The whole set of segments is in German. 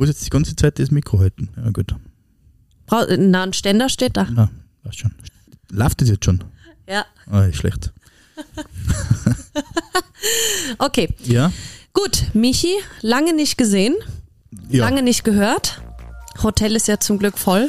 Muss jetzt die ganze Zeit das Mikro halten. Ja, gut. Brau Na, ein Ständer steht da. Na, passt schon. Läuft das jetzt schon? Ja. Ah, ist schlecht. Okay, Ja? gut. Michi, lange nicht gesehen, Ja. lange nicht gehört. Hotel ist ja zum Glück voll.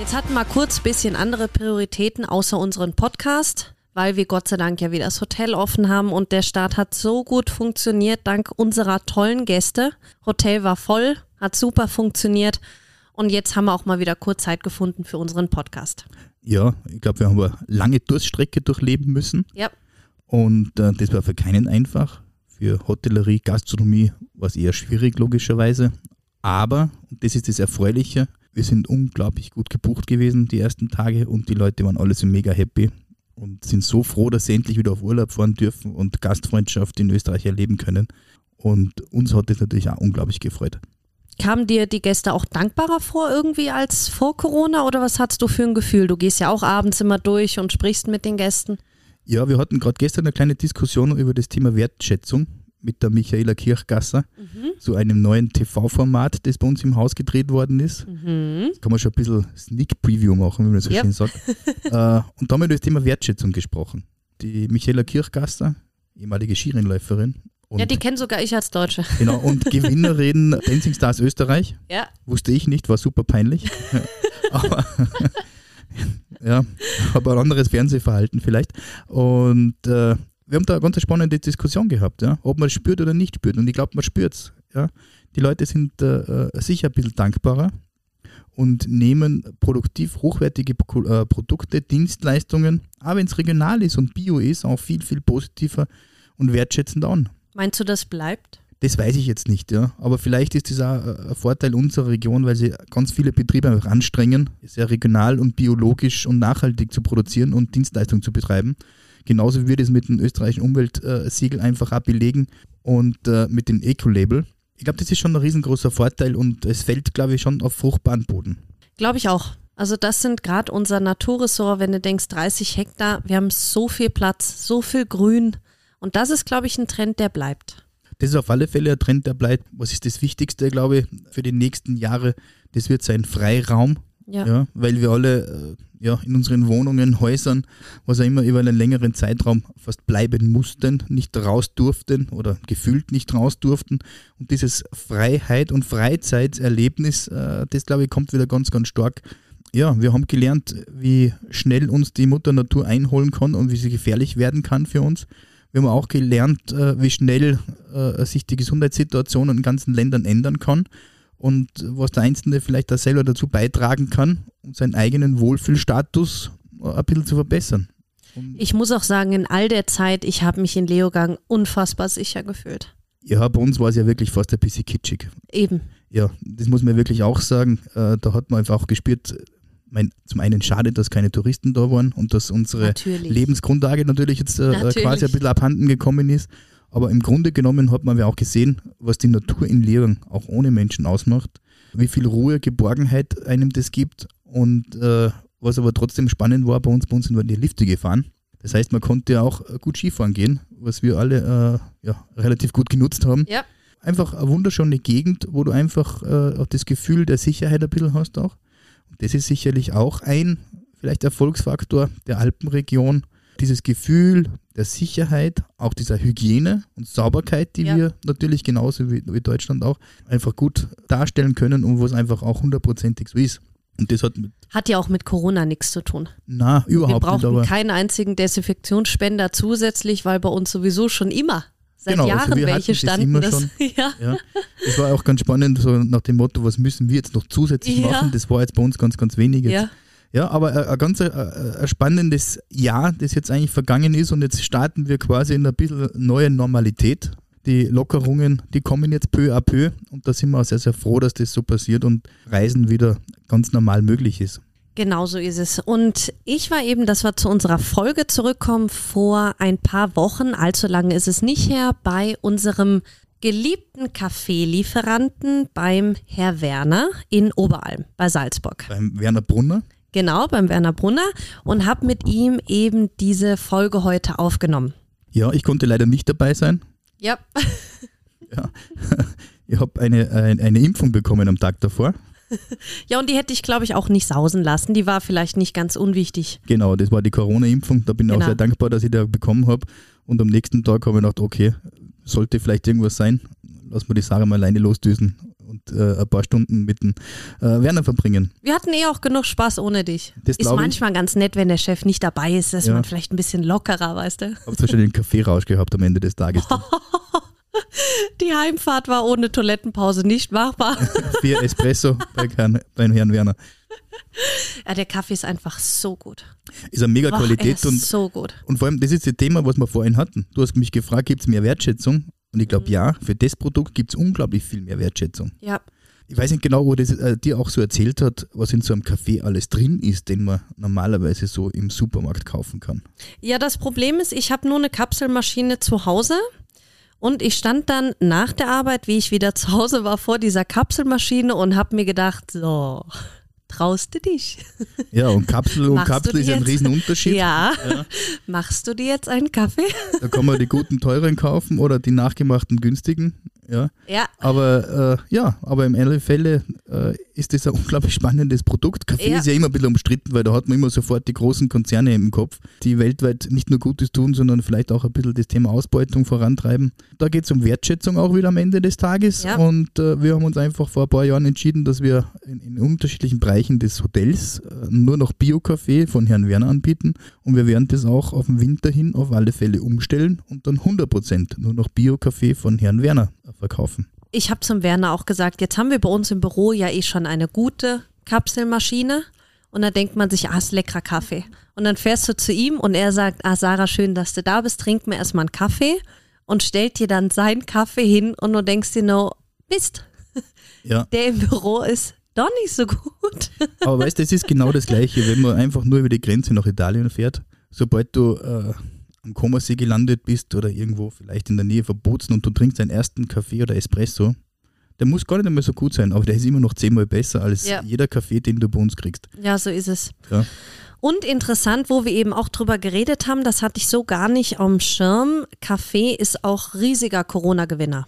Jetzt hatten wir kurz ein bisschen andere Prioritäten außer unseren Podcast, weil wir Gott sei Dank ja wieder das Hotel offen haben und der Start hat so gut funktioniert dank unserer tollen Gäste. Hotel war voll, hat super funktioniert und jetzt haben wir auch mal wieder kurz Zeit gefunden für unseren Podcast. Ja, ich glaube, wir haben eine lange Durststrecke durchleben müssen. Ja, Und äh, das war für keinen einfach. Für Hotellerie, Gastronomie war es eher schwierig, logischerweise. Aber, und das ist das Erfreuliche, wir sind unglaublich gut gebucht gewesen die ersten Tage und die Leute waren alle so mega happy und sind so froh, dass sie endlich wieder auf Urlaub fahren dürfen und Gastfreundschaft in Österreich erleben können. Und uns hat das natürlich auch unglaublich gefreut. Kamen dir die Gäste auch dankbarer vor irgendwie als vor Corona oder was hattest du für ein Gefühl? Du gehst ja auch abends immer durch und sprichst mit den Gästen. Ja, wir hatten gerade gestern eine kleine Diskussion über das Thema Wertschätzung mit der Michaela Kirchgasser zu einem neuen TV-Format, das bei uns im Haus gedreht worden ist. Kann man schon ein bisschen Sneak Preview machen, wie man so Ja. schön sagt. äh, und da haben wir über das Thema Wertschätzung gesprochen. Die Michaela Kirchgasser, ehemalige Skirennläuferin. Ja, die kenne sogar ich als Deutsche. genau, und Gewinnerin Dancing Stars Österreich. Ja. Wusste ich nicht, war super peinlich. Aber ja, aber ein anderes Fernsehverhalten vielleicht. Und äh, wir haben da eine ganz spannende Diskussion gehabt, ja, ob man es spürt oder nicht spürt. Und ich glaube, man spürt es. Ja. Die Leute sind äh, äh, sicher ein bisschen dankbarer und nehmen produktiv hochwertige äh, Produkte, Dienstleistungen, auch wenn es regional ist und bio ist, auch viel, viel positiver und wertschätzend an. Meinst du, das bleibt? Das weiß ich jetzt nicht, ja. Aber vielleicht ist das auch äh, ein Vorteil unserer Region, weil sie ganz viele Betriebe einfach anstrengen, sehr regional und biologisch und nachhaltig zu produzieren und Dienstleistungen zu betreiben. Genauso wie wir das mit dem österreichischen Umweltsiegel einfach auch belegen und äh, mit dem Eco-Label. Ich glaube, das ist schon ein riesengroßer Vorteil und es fällt, glaube ich, schon auf fruchtbaren Boden. Glaube ich auch. Also das sind gerade unser Naturressort, wenn du denkst 30 Hektar, wir haben so viel Platz, so viel Grün und das ist, glaube ich, ein Trend, der bleibt. Das ist auf alle Fälle ein Trend, der bleibt. Was ist das Wichtigste, glaube ich, für die nächsten Jahre? Das wird sein Freiraum. Ja. Ja, weil wir alle äh, ja, in unseren Wohnungen, Häusern, was auch immer, über einen längeren Zeitraum fast bleiben mussten, nicht raus durften oder gefühlt nicht raus durften. Und dieses Freiheit und Freizeitserlebnis, äh, das glaube ich, kommt wieder ganz, ganz stark. Ja, wir haben gelernt, wie schnell uns die Mutter Natur einholen kann und wie sie gefährlich werden kann für uns. Wir haben auch gelernt, äh, wie schnell sich die Gesundheitssituation in ganzen Ländern ändern kann und was der Einzelne vielleicht da selber dazu beitragen kann, um seinen eigenen Wohlfühlstatus äh, ein bisschen zu verbessern. Ich muss auch sagen, in all der Zeit, ich habe mich in Leogang unfassbar sicher gefühlt. Ja, bei uns war es ja wirklich fast ein bisschen kitschig. Eben. Ja, das muss man wirklich auch sagen. Äh, da hat man einfach auch gespürt, mein, zum einen schade, dass keine Touristen da waren und dass unsere Natürlich. Lebensgrundlage natürlich jetzt äh, Natürlich. quasi ein bisschen abhanden gekommen ist. Aber im Grunde genommen hat man ja auch gesehen, was die Natur in Lehren auch ohne Menschen ausmacht, wie viel Ruhe, Geborgenheit einem das gibt und äh, was aber trotzdem spannend war, bei uns, bei uns sind wir die Lifte gefahren. Das heißt, man konnte ja auch äh, gut Skifahren gehen, was wir alle äh, ja, relativ gut genutzt haben. Ja. Einfach eine wunderschöne Gegend, wo du einfach äh, auch das Gefühl der Sicherheit ein bisschen hast auch. Und das ist sicherlich auch ein vielleicht Erfolgsfaktor der Alpenregion. Dieses Gefühl der Sicherheit, auch dieser Hygiene und Sauberkeit, die Ja. wir natürlich genauso wie, wie Deutschland auch einfach gut darstellen können und wo es einfach auch hundertprozentig so ist. Und das hat mit, Hat ja auch mit Corona nichts zu tun. na, Wir überhaupt nicht, brauchten aber keinen einzigen Desinfektionsspender zusätzlich, weil bei uns sowieso schon immer seit Genau, also Jahren wir welche das standen. immer das, schon. ja. ja, es war auch ganz spannend, so nach dem Motto, was müssen wir jetzt noch zusätzlich Ja. machen? Das war jetzt bei uns ganz, ganz wenig. Jetzt. ja. Ja, aber ein, ein ganz äh, ein spannendes Jahr, das jetzt eigentlich vergangen ist und jetzt starten wir quasi in ein bisschen neue Normalität. die Lockerungen, die kommen jetzt peu à peu und da sind wir auch sehr, sehr froh, dass das so passiert und Reisen wieder ganz normal möglich ist. Genau so ist es. Und ich war eben, dass wir zu unserer Folge zurückkommen, vor ein paar Wochen, allzu lange ist es nicht her, bei unserem geliebten Kaffeelieferanten beim Herr Werner in Oberalm bei Salzburg. Beim Werner Brunner? Genau, beim Werner Brunner und habe mit ihm eben diese Folge heute aufgenommen. Ja, ich konnte leider nicht dabei sein. Ja. ja. Ich habe eine, eine, eine Impfung bekommen am Tag davor. Ja, und die hätte ich, glaube ich, auch nicht sausen lassen. Die war vielleicht nicht ganz unwichtig. Genau, das war die Corona-Impfung. Da bin ich Genau. auch sehr dankbar, dass ich die bekommen habe. Und am nächsten Tag habe ich gedacht, okay, sollte vielleicht irgendwas sein, lass mal die Sarah mal alleine losdüsen und äh, ein paar Stunden mit dem äh, Werner verbringen. Wir hatten eh auch genug Spaß ohne dich. Das ist glaub ich. manchmal ganz nett, wenn der Chef nicht dabei ist, dass Ja. man vielleicht ein bisschen lockerer, weißt du. Habe wahrscheinlich einen Kaffeerausch gehabt am Ende des Tages. Die Heimfahrt war ohne Toilettenpause nicht machbar. Vier Espresso bei Herrn, beim Herrn Werner. ja, der Kaffee ist einfach so gut. Ist eine mega Boah, Qualität ist und, so gut. und vor allem, das ist das Thema, was wir vorhin hatten. Du hast mich gefragt, gibt es mehr Wertschätzung? Und ich glaube, Mhm. ja, für das Produkt gibt es unglaublich viel mehr Wertschätzung. Ja. Ich weiß nicht genau, wo das äh, dir auch so erzählt hat, was in so einem Kaffee alles drin ist, den man normalerweise so im Supermarkt kaufen kann. Ja, das Problem ist, ich habe nur eine Kapselmaschine zu Hause und ich stand dann nach der Arbeit, wie ich wieder zu Hause war, vor dieser Kapselmaschine und habe mir gedacht, so, traust du dich? Ja, und Kapsel und Machst Kapsel ist ja ein jetzt? Riesenunterschied. Ja. Machst du dir jetzt einen Kaffee? Da kann man die guten teuren kaufen oder die nachgemachten günstigen. Ja. Ja. Aber äh, ja, aber im Fälle äh, ist das ein unglaublich spannendes Produkt. Kaffee Ja. ist ja immer ein bisschen umstritten, weil da hat man immer sofort die großen Konzerne im Kopf, die weltweit nicht nur Gutes tun, sondern vielleicht auch ein bisschen das Thema Ausbeutung vorantreiben. Da geht es um Wertschätzung auch wieder am Ende des Tages. Ja. Und äh, wir haben uns einfach vor ein paar Jahren entschieden, dass wir in, in unterschiedlichen Bereichen des Hotels äh, nur noch Bio-Kaffee von Herrn Werner anbieten. Und wir werden das auch auf den Winter hin auf alle Fälle umstellen und dann 100% nur noch Bio-Kaffee von Herrn Werner verkaufen. Ich habe zum Werner auch gesagt, jetzt haben wir bei uns im Büro ja eh schon eine gute Kapselmaschine. Und dann denkt man sich, ah, ist leckerer Kaffee. Und dann fährst du zu ihm und er sagt, ah, Sarah, schön, dass du da bist, trink mir erstmal einen Kaffee und stellt dir dann seinen Kaffee hin und du denkst dir nur, Mist, Ja. der im Büro ist doch nicht so gut. Aber weißt du, das ist genau das Gleiche, wenn man einfach nur über die Grenze nach Italien fährt. Sobald du äh, am Comersee gelandet bist oder irgendwo vielleicht in der Nähe von Bozen und du trinkst deinen ersten Kaffee oder Espresso, der muss gar nicht einmal so gut sein, aber der ist immer noch zehnmal besser als Ja. jeder Kaffee, den du bei uns kriegst. Ja, so ist es. Ja. Und interessant, wo wir eben auch drüber geredet haben, das hatte ich so gar nicht am Schirm. Kaffee ist auch riesiger Corona-Gewinner.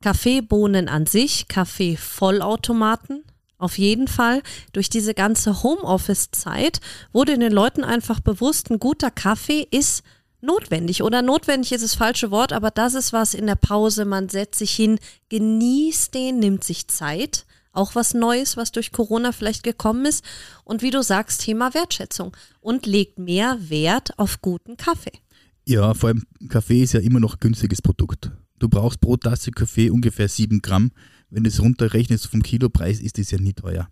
Kaffeebohnen an sich, Kaffee-Vollautomaten, auf jeden Fall. Durch diese ganze Homeoffice-Zeit wurde den Leuten einfach bewusst, ein guter Kaffee ist notwendig. Oder notwendig ist das falsche Wort, aber das ist was in der Pause. Man setzt sich hin, genießt den, nimmt sich Zeit. Auch was Neues, was durch Corona vielleicht gekommen ist. Und wie du sagst, Thema Wertschätzung. Und legt mehr Wert auf guten Kaffee. Ja, vor allem Kaffee ist ja immer noch ein günstiges Produkt. Du brauchst pro Tasse Kaffee ungefähr 7 Gramm. Wenn du es runterrechnest vom Kilopreis, ist das ja nicht teuer.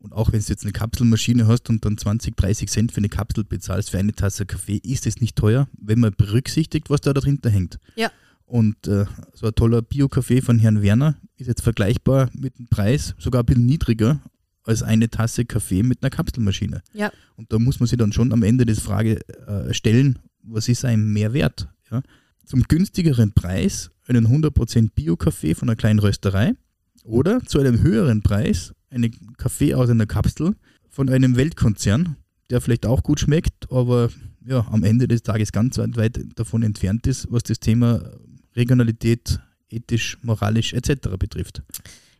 Und auch wenn du jetzt eine Kapselmaschine hast und dann 20, 30 Cent für eine Kapsel bezahlst für eine Tasse Kaffee, ist es nicht teuer, wenn man berücksichtigt, was da dahinter hängt. Ja. Und äh, so ein toller Bio-Kaffee von Herrn Werner ist jetzt vergleichbar mit dem Preis, sogar ein bisschen niedriger als eine Tasse Kaffee mit einer Kapselmaschine. Ja. Und da muss man sich dann schon am Ende des Frage äh, stellen, was ist ein Mehrwert? Ja? Zum günstigeren Preis einen 100% Bio-Kaffee von einer kleinen Rösterei oder zu einem höheren Preis einen Kaffee aus einer Kapsel von einem Weltkonzern, der vielleicht auch gut schmeckt, aber ja, am Ende des Tages ganz weit, davon entfernt ist, was das Thema Regionalität, ethisch, moralisch etc. betrifft.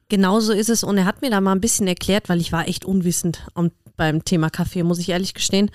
Genauso ist es. Und er hat mir da mal ein bisschen erklärt, weil ich war echt unwissend beim Thema Kaffee, muss ich ehrlich gestehen,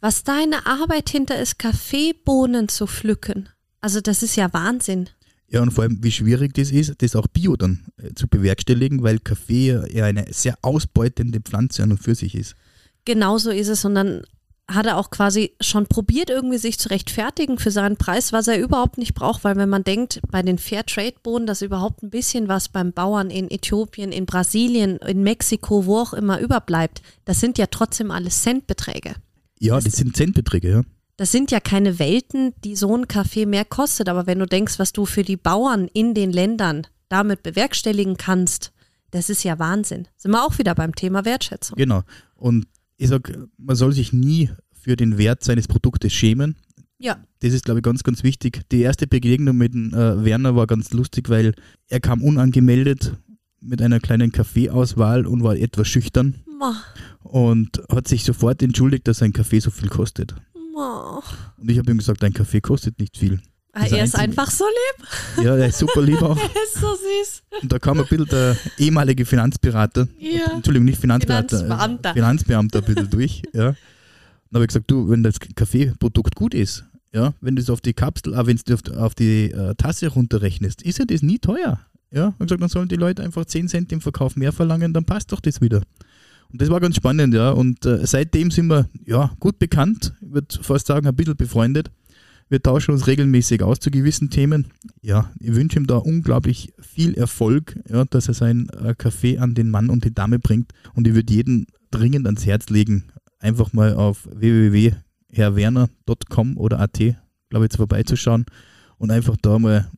was deine Arbeit hinter ist, Kaffeebohnen zu pflücken. Also das ist ja Wahnsinn. Ja, und vor allem, wie schwierig das ist, das auch bio dann äh, zu bewerkstelligen, weil Kaffee ja eine sehr ausbeutende Pflanze an und für sich ist. Genauso ist es. Und dann hat er auch quasi schon probiert, irgendwie sich zu rechtfertigen für seinen Preis, was er überhaupt nicht braucht, weil wenn man denkt, bei den Fairtrade-Bohnen, dass überhaupt ein bisschen was beim Bauern in Äthiopien, in Brasilien, in Mexiko, wo auch immer überbleibt, das sind ja trotzdem alles Centbeträge. Ja, das sind Centbeträge, ja. Das sind ja keine Welten, die so ein Kaffee mehr kostet. Aber wenn du denkst, was du für die Bauern in den Ländern damit bewerkstelligen kannst, das ist ja Wahnsinn. Sind wir auch wieder beim Thema Wertschätzung. Genau. Und ich sage, man soll sich nie für den Wert seines Produktes schämen. Ja. Das ist, glaube ich, ganz, ganz wichtig. Die erste Begegnung mit äh, Werner war ganz lustig, weil er kam unangemeldet mit einer kleinen Kaffeeauswahl und war etwas schüchtern Ma, und hat sich sofort entschuldigt, dass sein Kaffee so viel kostet. Und ich habe ihm gesagt, dein Kaffee kostet nicht viel. Ah, er ist einfach so lieb. Ja, er ist super lieb auch. Er ist so süß. Und da kam ein bisschen der ehemalige Finanzberater, Ja. Entschuldigung, nicht Finanzberater, Finanzbeamter. äh, Finanzbeamter ein bisschen durch. Ja. Dann habe ich gesagt, du, wenn das Kaffeeprodukt gut ist, ja, wenn du es auf die Kapsel, äh, wenn du auf, auf die äh, Tasse runterrechnest, ist ja das nie teuer. Ja, und gesagt, dann sollen die Leute einfach 10 Cent im Verkauf mehr verlangen, dann passt doch das wieder. Und das war ganz spannend, ja. Und äh, seitdem sind wir ja gut bekannt, ich würde fast sagen, ein bisschen befreundet. Wir tauschen uns regelmäßig aus zu gewissen Themen. Ja, ich wünsche ihm da unglaublich viel Erfolg, ja, dass er sein äh, Kaffee an den Mann und die Dame bringt. Und ich würde jeden dringend ans Herz legen, einfach mal auf www.herrwerner.com oder at, glaube ich, vorbeizuschauen und einfach da mal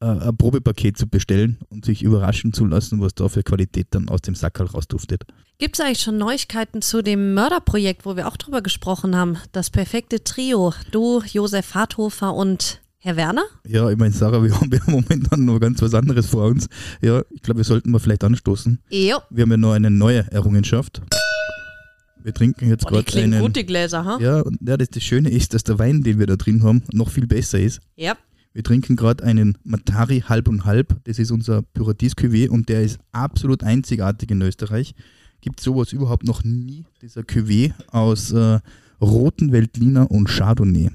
äh, ein Probepaket zu bestellen und sich überraschen zu lassen, was da für Qualität dann aus dem Sackerl rausduftet. Gibt es eigentlich schon Neuigkeiten zu dem Mörderprojekt, wo wir auch drüber gesprochen haben? Das perfekte Trio. Du, Josef Harthofer und Herr Werner? Ja, ich meine, Sarah, wir haben ja momentan noch ganz was anderes vor uns. Ja, ich glaube, wir sollten mal vielleicht anstoßen. Jo. Wir haben ja noch eine neue Errungenschaft. Wir trinken jetzt gerade klingen einen. gut, die Gläser, ha? Ja, und ja, das, das Schöne ist, dass der Wein, den wir da drin haben, noch viel besser ist. Ja. Wir trinken gerade einen Matari halb und halb. Das ist unser Pyradis Cuvée und der ist absolut einzigartig in Österreich. Gibt sowas überhaupt noch nie, dieser Cuvée aus äh, roten Veltliner und Chardonnay.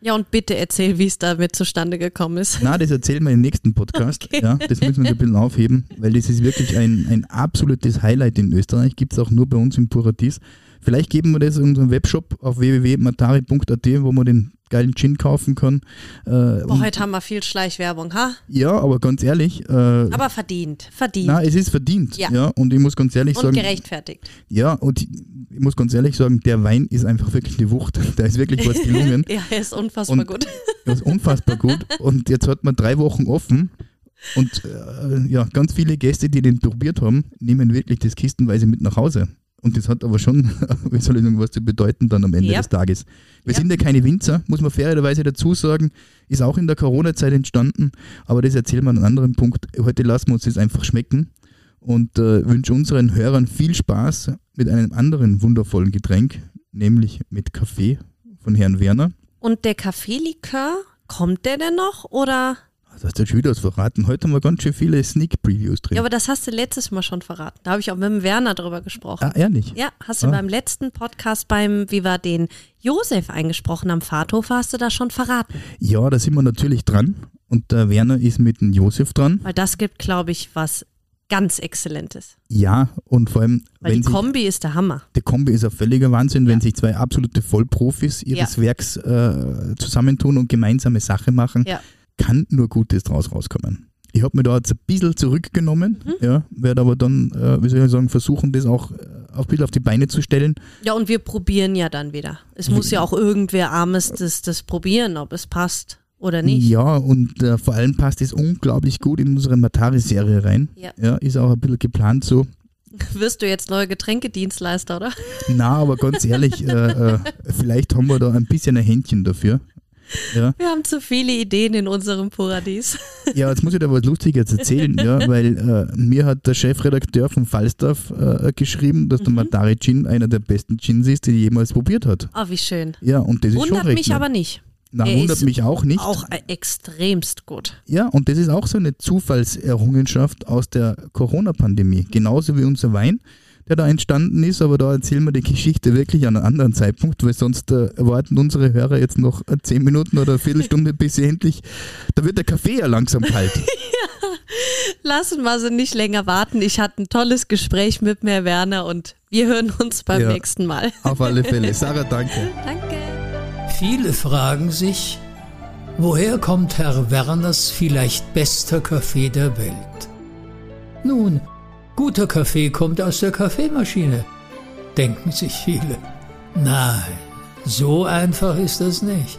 Ja, und bitte erzähl, wie es damit zustande gekommen ist. Na, das erzählen wir im nächsten Podcast. Ja, das müssen wir ein bisschen aufheben, weil das ist wirklich ein, ein absolutes Highlight in Österreich. Gibt es auch nur bei uns im Paradies. Vielleicht geben wir das in unserem Webshop auf www.matari.at, wo man den geilen Gin kaufen kann. Äh, Boah, und, heute haben wir viel Schleichwerbung, ha? ja, aber ganz ehrlich, äh, Aber verdient, verdient. na, es ist verdient. Ja. Ja. und ich muss ganz ehrlich und sagen, gerechtfertigt. ja, und ich, ich muss ganz ehrlich sagen, der Wein ist einfach wirklich eine Wucht. Da ist wirklich was gelungen. ja, er ist unfassbar Und- gut. Das ist unfassbar gut. Und jetzt hat man drei Wochen offen. Und äh, ja, ganz viele Gäste, die den probiert haben, nehmen wirklich das kistenweise mit nach Hause. Und das hat aber schon, wie soll ich sagen, was zu bedeuten dann am Ende Ja. des Tages. Wir Ja. sind ja keine Winzer, muss man fairerweise dazu sagen. Ist auch in der Corona-Zeit entstanden. Aber das erzählen wir an einem anderen Punkt. Heute lassen wir uns das einfach schmecken. Und äh, wünsche unseren Hörern viel Spaß mit einem anderen wundervollen Getränk, nämlich mit Kaffee von Herrn Werner. Und der Kaffeelikör, kommt der denn noch? Oder? Das hast du schon wieder was verraten. Heute haben wir ganz schön viele Sneak Previews drin. Ja, aber das hast du letztes Mal schon verraten. Da habe ich auch mit dem Werner drüber gesprochen. ah, ehrlich? Ja, hast du Ah. beim letzten Podcast beim, wie wir den Josef eingesprochen haben, Fahrthof, hast du da schon verraten. Ja, da sind wir natürlich dran. Und der Werner ist mit dem Josef dran. Weil das gibt, glaube ich, was ganz Exzellentes. Ja, und vor allem, Weil wenn die sich, Kombi ist der Hammer. der Kombi ist ein völliger Wahnsinn, wenn sich zwei absolute Vollprofis ihres Ja. Werks äh, zusammentun und gemeinsame Sache machen, Ja. Kann nur Gutes draus rauskommen. Ich habe mir da jetzt ein bisschen zurückgenommen, Mhm. ja, werde aber dann, äh, wie soll ich sagen, versuchen, das auch äh, ein bisschen auf die Beine zu stellen. Ja, und wir probieren ja dann wieder. Es muss ja auch irgendwer Armes das, das probieren, ob es passt oder nicht. Ja, und äh, vor allem passt es unglaublich gut in unsere Matari-Serie rein. Ja. ist auch ein bisschen geplant so. Wirst du jetzt neuer Getränkedienstleister, oder? Na, aber ganz ehrlich, äh, äh, vielleicht haben wir da ein bisschen ein Händchen dafür. Ja, Wir haben zu viele Ideen in unserem Paradies. ja jetzt muss ich dir was Lustiges erzählen, ja, weil äh, mir hat der Chefredakteur von Falstaff äh, geschrieben, dass Mhm. der Matari Gin einer der besten Gins ist, die jemals probiert hat. Oh, wie schön. Ja, und das ist schon Wundert recht. mich nett. aber nicht. Na, er wundert mich auch nicht. Auch äh, extremst gut. Ja, und das ist auch so eine Zufallserrungenschaft aus der Corona-Pandemie. Genauso wie unser Wein, der da entstanden ist, aber da erzählen wir die Geschichte wirklich an einem anderen Zeitpunkt, weil sonst äh, erwarten unsere Hörer jetzt noch äh, zehn Minuten oder eine Viertelstunde, bis sie endlich, da wird der Kaffee ja langsam kalt. Lassen wir sie nicht länger warten. Ich hatte ein tolles Gespräch mit mir, Werner, und wir hören uns beim Ja. nächsten Mal. Auf alle Fälle. Sarah, danke. Danke. Viele fragen sich, woher kommt Herr Werners vielleicht bester Kaffee der Welt? Nun, guter Kaffee kommt aus der Kaffeemaschine, denken sich viele. Nein, So einfach ist das nicht.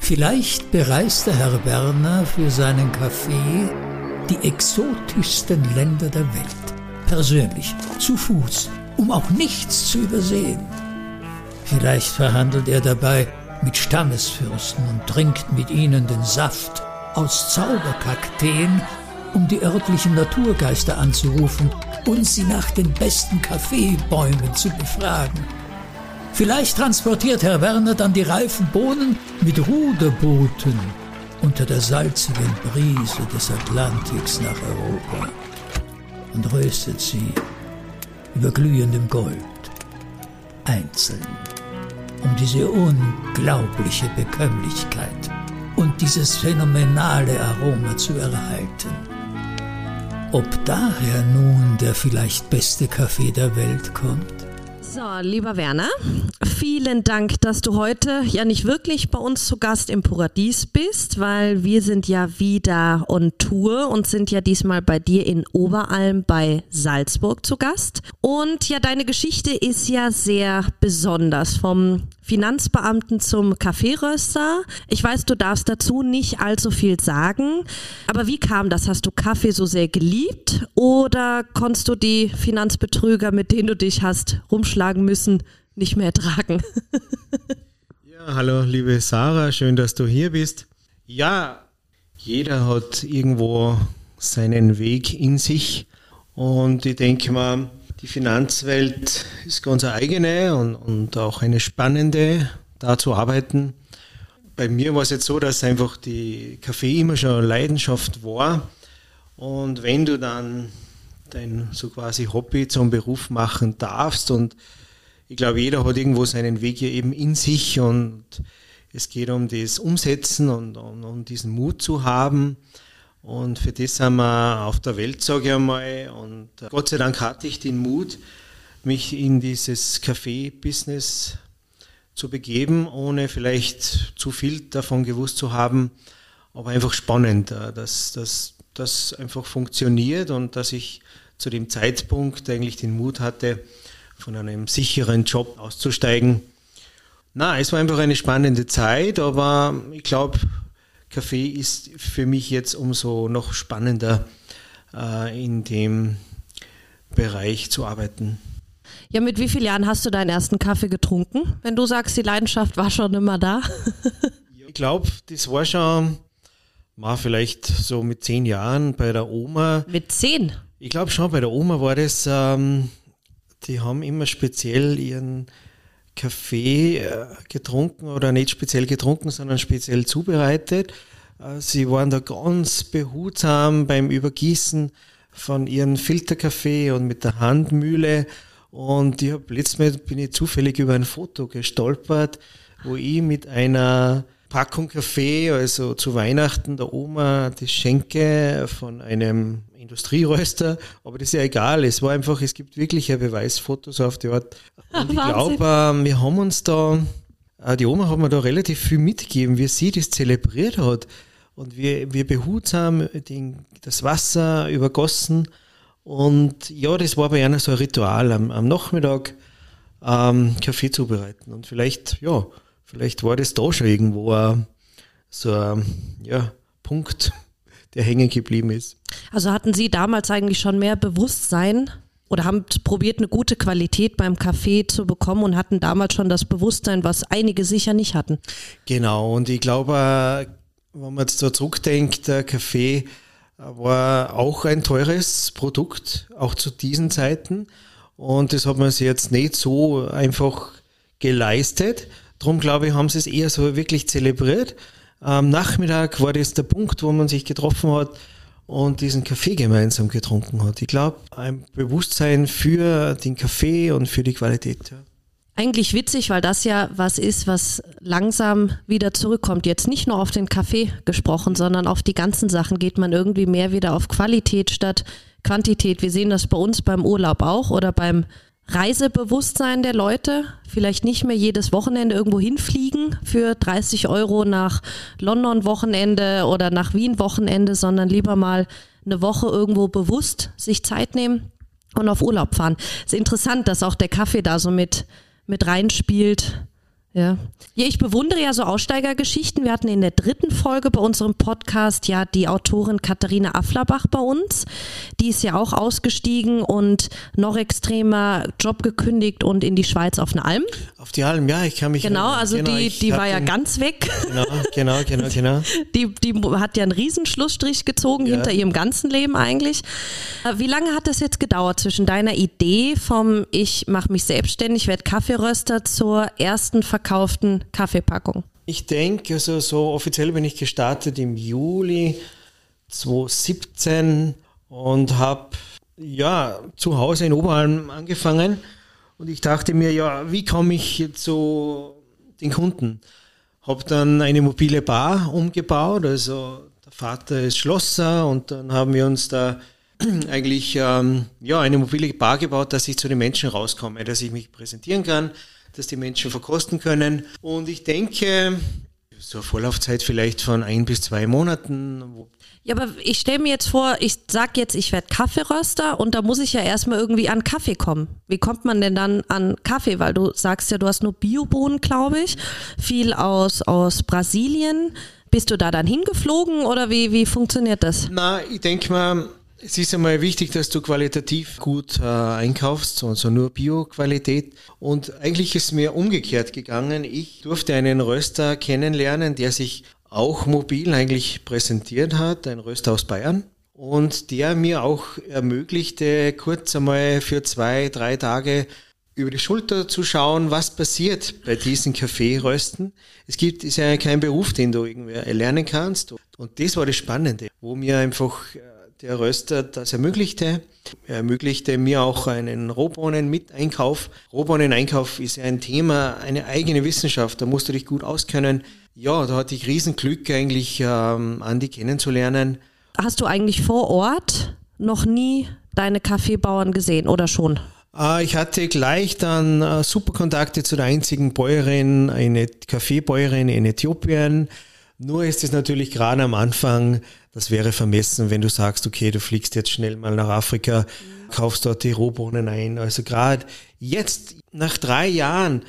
Vielleicht bereist der Herr Werner für seinen Kaffee die exotischsten Länder der Welt. Persönlich, zu Fuß, um auch nichts zu übersehen. Vielleicht verhandelt er dabei mit Stammesfürsten und trinkt mit ihnen den Saft aus Zauberkakteen, um die örtlichen Naturgeister anzurufen und sie nach den besten Kaffeebäumen zu befragen. Vielleicht transportiert Herr Werner dann die reifen Bohnen mit Ruderbooten unter der salzigen Brise des Atlantiks nach Europa und röstet sie über glühendem Gold einzeln, um diese unglaubliche Bekömmlichkeit und dieses phänomenale Aroma zu erhalten. Ob daher nun der vielleicht beste Kaffee der Welt kommt? So, lieber Werner, vielen Dank, dass du heute ja nicht wirklich bei uns zu Gast im Paradies bist, weil wir sind ja wieder on Tour und sind ja diesmal bei dir in Oberalm bei Salzburg zu Gast. Und ja, deine Geschichte ist ja sehr besonders vom Finanzbeamten zum Kaffeeröster. Ich weiß, du darfst dazu nicht allzu viel sagen, aber wie kam das? Hast du Kaffee so sehr geliebt oder konntest du die Finanzbetrüger, mit denen du dich hast rumschlagen müssen, nicht mehr ertragen? ja, hallo liebe Sarah, schön, dass du hier bist. Ja, jeder hat irgendwo seinen Weg in sich und ich denke mal, die Finanzwelt ist ganz eigene und, und auch eine spannende, da zu arbeiten. Bei mir war es jetzt so, dass einfach die Kaffee immer schon Leidenschaft war. Und wenn du dann dein so quasi Hobby zum Beruf machen darfst und ich glaube, jeder hat irgendwo seinen Weg hier eben in sich und es geht um das Umsetzen und um, um diesen Mut zu haben und für das sind wir auf der Welt, sage ich einmal. Und äh, Gott sei Dank hatte ich den Mut, mich in dieses Kaffee-Business zu begeben, ohne vielleicht zu viel davon gewusst zu haben. Aber einfach spannend, äh, dass das einfach funktioniert und dass ich zu dem Zeitpunkt eigentlich den Mut hatte, von einem sicheren Job auszusteigen. Na, es war einfach eine spannende Zeit, aber ich glaube, Kaffee ist für mich jetzt umso noch spannender äh, in dem Bereich zu arbeiten. Ja, mit wie vielen Jahren hast du deinen ersten Kaffee getrunken? Wenn du sagst, die Leidenschaft war schon immer da. ich glaube, das war schon mal vielleicht so mit zehn Jahren bei der Oma. Mit zehn? Ich glaube schon, bei der Oma war das, ähm, die haben immer speziell ihren Kaffee äh, getrunken oder nicht speziell getrunken, sondern speziell zubereitet. Äh, sie waren da ganz behutsam beim Übergießen von ihren Filterkaffee und mit der Handmühle. Und ich habe letztes Mal bin ich zufällig über ein Foto gestolpert, wo ich mit einer Packung Kaffee, also zu Weihnachten der Oma, das schenke von einem Industrieröster, aber das ist ja egal. Es war einfach, es gibt wirklich Beweisfotos auf die Art. Und ich glaube, äh, wir haben uns da, äh, die Oma hat mir da relativ viel mitgegeben, wie sie das zelebriert hat. Und wir, wir behutsam den, das Wasser übergossen. Und ja, das war bei einer so ein Ritual am, am Nachmittag ähm, Kaffee zubereiten. Und vielleicht, ja, Vielleicht war das da schon irgendwo ein, so ein ja, Punkt, der hängen geblieben ist. Also hatten Sie damals eigentlich schon mehr Bewusstsein oder haben probiert, eine gute Qualität beim Kaffee zu bekommen und hatten damals schon das Bewusstsein, was einige sicher nicht hatten? Genau, und ich glaube, wenn man jetzt so zurückdenkt, der Kaffee war auch ein teures Produkt, auch zu diesen Zeiten. Und das hat man sich jetzt nicht so einfach geleistet. Darum glaube ich, haben sie es eher so wirklich zelebriert. Am Nachmittag war das der Punkt, wo man sich getroffen hat und diesen Kaffee gemeinsam getrunken hat. Ich glaube, ein Bewusstsein für den Kaffee und für die Qualität. Ja. Eigentlich witzig, weil das ja was ist, was langsam wieder zurückkommt. Jetzt nicht nur auf den Kaffee gesprochen, sondern auf die ganzen Sachen geht man irgendwie mehr wieder auf Qualität statt Quantität. Wir sehen das bei uns beim Urlaub auch oder beim Reisebewusstsein der Leute, vielleicht nicht mehr jedes Wochenende irgendwo hinfliegen für 30 Euro nach London Wochenende oder nach Wien Wochenende, sondern lieber mal eine Woche irgendwo bewusst sich Zeit nehmen und auf Urlaub fahren. Es ist interessant, dass auch der Kaffee da so mit, mit reinspielt. Ja. ja, ich bewundere ja so Aussteigergeschichten. Wir hatten in der dritten Folge bei unserem Podcast ja die Autorin Katharina Afflerbach bei uns. Die ist ja auch ausgestiegen und noch extremer Job gekündigt und in die Schweiz auf eine Alm. Auf die Alm, ja, ich kann mich Genau, also genau, die, die war ja ganz weg. Genau, genau, genau, genau. Die, die hat ja einen Riesenschlussstrich gezogen Ja. hinter ihrem ganzen Leben eigentlich. Äh, Wie lange hat das jetzt gedauert zwischen deiner Idee vom Ich mache mich selbstständig, werde Kaffeeröster zur ersten verkauften Kaffeepackung? Ich denke, also so offiziell bin ich gestartet im Juli 2017 und habe ja zu Hause in Oberalm angefangen. Und ich dachte mir, ja, wie komme ich zu den Kunden? Habe dann eine mobile Bar umgebaut, also der Vater ist Schlosser und dann haben wir uns da eigentlich ähm, ja, eine mobile Bar gebaut, dass ich zu den Menschen rauskomme, dass ich mich präsentieren kann, dass die Menschen verkosten können. Und ich denke, so eine Vorlaufzeit vielleicht von ein bis zwei Monaten. Ja, aber ich stelle mir jetzt vor, ich sag jetzt, ich werde Kaffeeröster und da muss ich ja erstmal irgendwie an Kaffee kommen. Wie kommt man denn dann an Kaffee? Weil du sagst ja, du hast nur Biobohnen, glaube ich, viel aus, aus Brasilien. Bist du da dann hingeflogen oder wie, wie funktioniert das? Na, ich denke mal, es ist einmal wichtig, dass du qualitativ gut äh, einkaufst, also nur Bio-Qualität. Und eigentlich ist mir umgekehrt gegangen. Ich durfte einen Röster kennenlernen, der sich auch mobil eigentlich präsentiert hat, ein Röster aus Bayern. Und der mir auch ermöglichte, kurz einmal für zwei, drei Tage über die Schulter zu schauen, was passiert bei diesen Kaffeerösten. Es gibt, ist ja kein Beruf, den du irgendwie erlernen kannst. Und das war das Spannende, wo mir einfach äh, der Röster das ermöglichte. Er ermöglichte mir auch einen Rohbohnen-Miteinkauf. Rohbohnen-Einkauf ist ja ein Thema, eine eigene Wissenschaft, da musst du dich gut auskennen. Ja, da hatte ich Riesenglück eigentlich, ähm, Andi kennenzulernen. Hast du eigentlich vor Ort noch nie deine Kaffeebauern gesehen oder schon? Äh, Ich hatte gleich dann äh, super Kontakte zu der einzigen Bäuerin, eine Kaffeebäuerin in Äthiopien. Nur ist es natürlich gerade am Anfang, das wäre vermessen, wenn du sagst, okay, du fliegst jetzt schnell mal nach Afrika, kaufst dort die Rohbohnen ein. Also gerade jetzt, nach drei Jahren,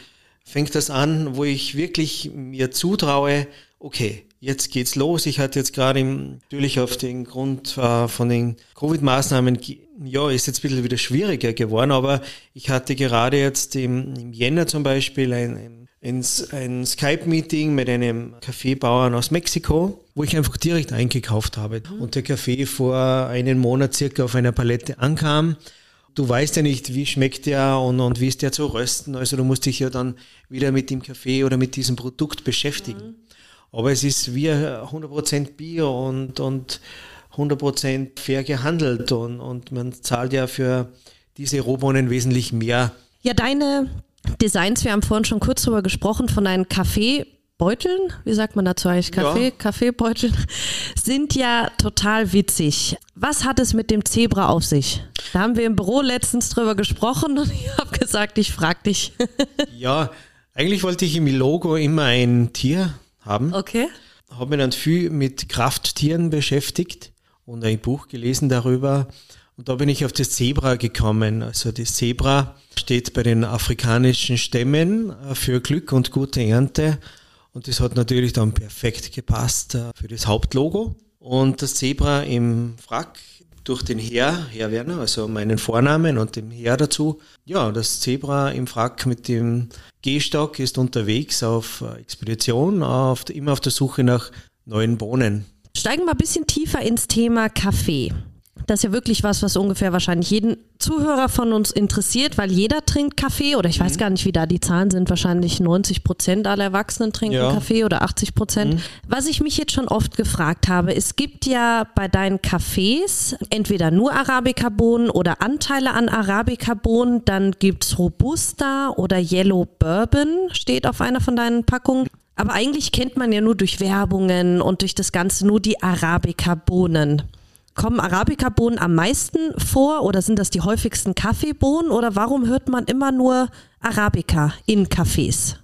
fängt das an, wo ich wirklich mir zutraue, okay, jetzt geht's los. Ich hatte jetzt gerade natürlich auf den Grund äh, von den Covid-Maßnahmen, ja, ist jetzt ein bisschen wieder schwieriger geworden, aber ich hatte gerade jetzt im, im Jänner zum Beispiel ein, ein, ein, ein Skype-Meeting mit einem Kaffeebauern aus Mexiko, wo ich einfach direkt eingekauft habe und der Kaffee vor einem Monat circa auf einer Palette ankam. Du weißt ja nicht, wie schmeckt der und, und wie ist der zu rösten. Also du musst dich ja dann wieder mit dem Kaffee oder mit diesem Produkt beschäftigen. Aber es ist wie 100% Bio und, und 100% fair gehandelt und, und man zahlt ja für diese Rohbohnen wesentlich mehr. Ja, deine Designs, wir haben vorhin schon kurz drüber gesprochen, von deinen Kaffeebeuteln, wie sagt man dazu eigentlich? Kaffee, Ja. Kaffeebeuteln, sind ja total witzig. Was hat es mit dem Zebra auf sich? Da haben wir im Büro letztens drüber gesprochen und ich habe gesagt, ich frag dich. Ja, eigentlich wollte ich im Logo immer ein Tier haben. Okay. habe mich dann viel mit Krafttieren beschäftigt und ein Buch gelesen darüber. Und da bin ich auf das Zebra gekommen. Also das Zebra steht bei den afrikanischen Stämmen äh, für Glück und gute Ernte. Und das hat natürlich dann perfekt gepasst äh, für das Hauptlogo. Und das Zebra im Frack durch den Herr, Herr Werner, also meinen Vornamen und dem Herr dazu. Ja, das Zebra im Frack mit dem Gehstock ist unterwegs auf äh, Expedition, auf, immer auf der Suche nach neuen Bohnen. Steigen wir ein bisschen tiefer ins Thema Kaffee. Das ist ja wirklich was, was ungefähr wahrscheinlich jeden Zuhörer von uns interessiert, weil jeder trinkt Kaffee oder ich weiß gar nicht, wie da die Zahlen sind. Wahrscheinlich 90 Prozent aller Erwachsenen trinken Ja. Kaffee oder 80 Prozent. Was ich mich jetzt schon oft gefragt habe, es gibt ja bei deinen Kaffees entweder nur Arabica-Bohnen oder Anteile an Arabica-Bohnen. Dann gibt's Robusta oder Yellow Bourbon, steht auf einer von deinen Packungen. Aber eigentlich kennt man ja nur durch Werbungen und durch das Ganze nur die Arabica-Bohnen. Kommen Arabica-Bohnen am meisten vor oder sind das die häufigsten Kaffeebohnen oder warum hört man immer nur Arabica in Cafés?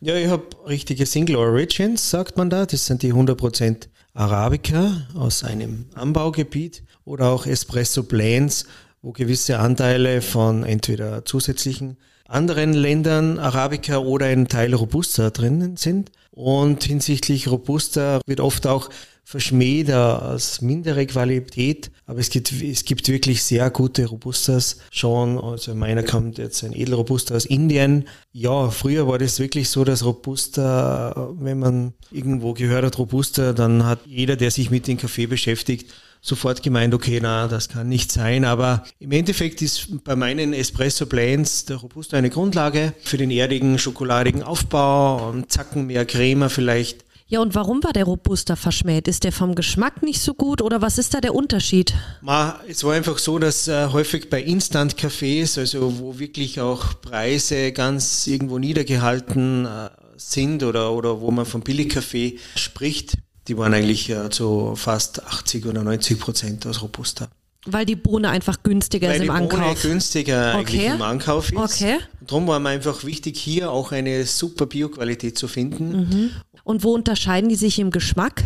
Ja, ich habe richtige Single Origins, sagt man da. Das sind die 100% Arabica aus einem Anbaugebiet oder auch Espresso Blends, wo gewisse Anteile von entweder zusätzlichen anderen Ländern Arabica oder ein Teil Robusta drinnen sind. Und hinsichtlich Robusta wird oft auch verschmäht als mindere Qualität, aber es gibt, es gibt wirklich sehr gute Robustas schon. Also meiner kommt jetzt ein Edelrobusta aus Indien. Ja, früher war das wirklich so, dass Robusta, wenn man irgendwo gehört hat Robusta, dann hat jeder, der sich mit dem Kaffee beschäftigt, sofort gemeint, okay, na, das kann nicht sein. Aber im Endeffekt ist bei meinen Espresso Blends der Robusta eine Grundlage für den erdigen, schokoladigen Aufbau und Zacken mehr Creme vielleicht ja, und warum war der Robusta verschmäht? Ist der vom Geschmack nicht so gut oder was ist da der Unterschied? Ma, es war einfach so, dass äh, häufig bei Instant-Cafés, also wo wirklich auch Preise ganz irgendwo niedergehalten äh, sind oder, oder wo man vom Billigkaffee spricht, die waren eigentlich äh, zu fast 80 oder 90 Prozent aus Robusta. Weil die Bohne einfach günstiger Weil ist im die Bohne Ankauf. günstiger eigentlich Okay. im Ankauf ist. Okay. Und darum war mir einfach wichtig, hier auch eine super Bioqualität zu finden. Mhm. Und wo unterscheiden die sich im Geschmack?